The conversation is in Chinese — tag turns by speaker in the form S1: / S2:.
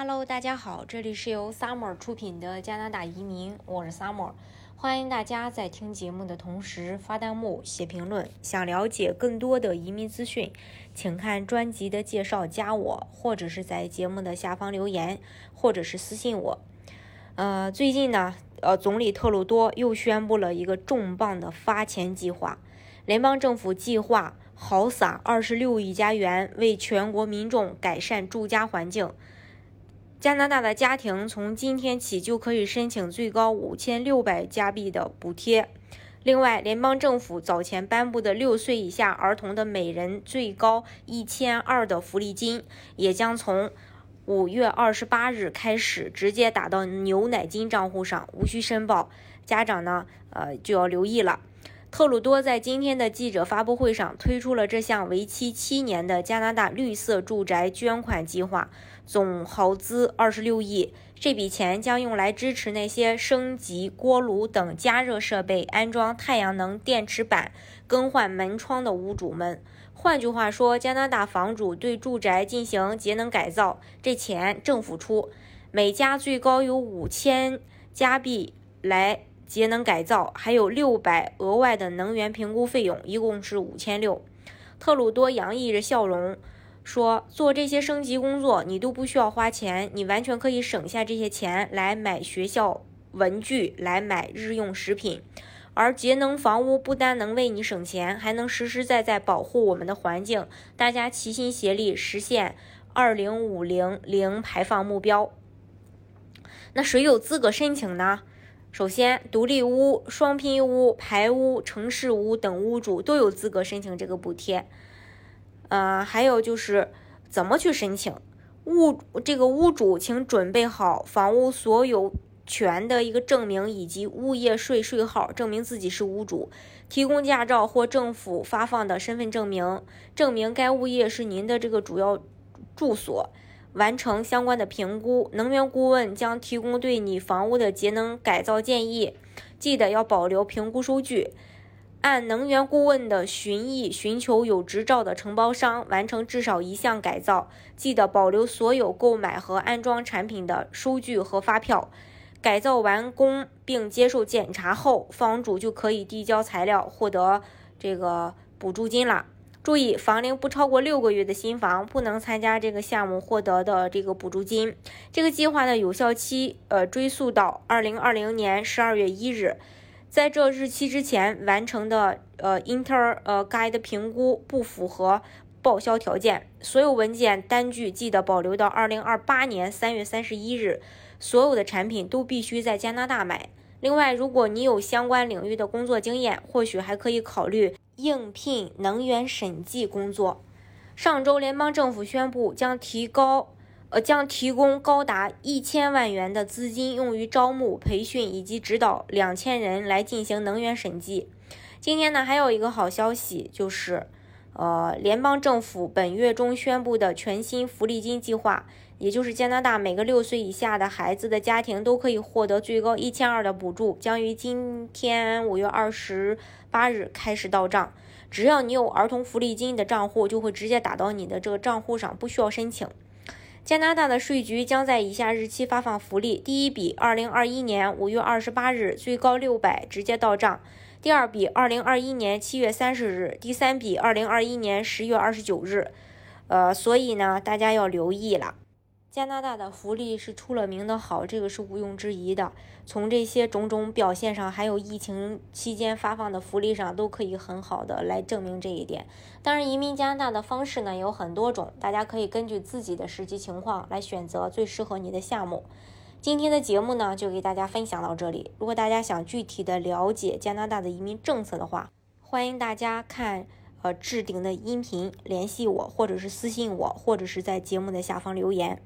S1: Hello，大家好，这里是由 Summer 出品的加拿大移民，我是 Summer，欢迎大家在听节目的同时发弹幕、写评论。想了解更多的移民资讯，请看专辑的介绍，加我，或者是在节目的下方留言，或者是私信我。呃，最近呢，呃，总理特鲁多又宣布了一个重磅的发钱计划，联邦政府计划豪撒二十六亿加元，为全国民众改善住家环境。加拿大的家庭从今天起就可以申请最高五千六百加币的补贴。另外，联邦政府早前颁布的六岁以下儿童的每人最高一千二的福利金，也将从。五月二十八日开始，直接打到牛奶金账户上，无需申报。家长呢，呃，就要留意了。特鲁多在今天的记者发布会上推出了这项为期七年的加拿大绿色住宅捐款计划，总耗资二十六亿。这笔钱将用来支持那些升级锅炉等加热设备、安装太阳能电池板、更换门窗的屋主们。换句话说，加拿大房主对住宅进行节能改造，这钱政府出，每家最高有五千加币来节能改造，还有六百额外的能源评估费用，一共是五千六。特鲁多洋溢着笑容说：“做这些升级工作，你都不需要花钱，你完全可以省下这些钱来买学校文具，来买日用食品。”而节能房屋不单能为你省钱，还能实实在在保护我们的环境。大家齐心协力，实现二零五零零排放目标。那谁有资格申请呢？首先，独立屋、双拼屋、排屋、城市屋等屋主都有资格申请这个补贴。呃，还有就是怎么去申请？屋这个屋主，请准备好房屋所有。权的一个证明以及物业税税号，证明自己是屋主；提供驾照或政府发放的身份证明，证明该物业是您的这个主要住所；完成相关的评估，能源顾问将提供对你房屋的节能改造建议，记得要保留评估收据。按能源顾问的寻意寻求有执照的承包商，完成至少一项改造，记得保留所有购买和安装产品的收据和发票。改造完工并接受检查后，房主就可以递交材料获得这个补助金了。注意，房龄不超过六个月的新房不能参加这个项目获得的这个补助金。这个计划的有效期呃追溯到二零二零年十二月一日，在这日期之前完成的呃 Inter 呃 Guide 评估不符合报销条件。所有文件单据记得保留到二零二八年三月三十一日。所有的产品都必须在加拿大买。另外，如果你有相关领域的工作经验，或许还可以考虑应聘能源审计工作。上周，联邦政府宣布将提高，呃，将提供高达一千万元的资金，用于招募、培训以及指导两千人来进行能源审计。今天呢，还有一个好消息，就是。呃，联邦政府本月中宣布的全新福利金计划，也就是加拿大每个六岁以下的孩子的家庭都可以获得最高一千二的补助，将于今天五月二十八日开始到账。只要你有儿童福利金的账户，就会直接打到你的这个账户上，不需要申请。加拿大的税局将在以下日期发放福利：第一笔，二零二一年五月二十八日，最高六百，直接到账。第二笔，二零二一年七月三十日；第三笔，二零二一年十月二十九日。呃，所以呢，大家要留意了。加拿大的福利是出了名的好，这个是毋庸置疑的。从这些种种表现上，还有疫情期间发放的福利上，都可以很好的来证明这一点。当然，移民加拿大的方式呢有很多种，大家可以根据自己的实际情况来选择最适合你的项目。今天的节目呢，就给大家分享到这里。如果大家想具体的了解加拿大的移民政策的话，欢迎大家看呃置顶的音频联系我，或者是私信我，或者是在节目的下方留言。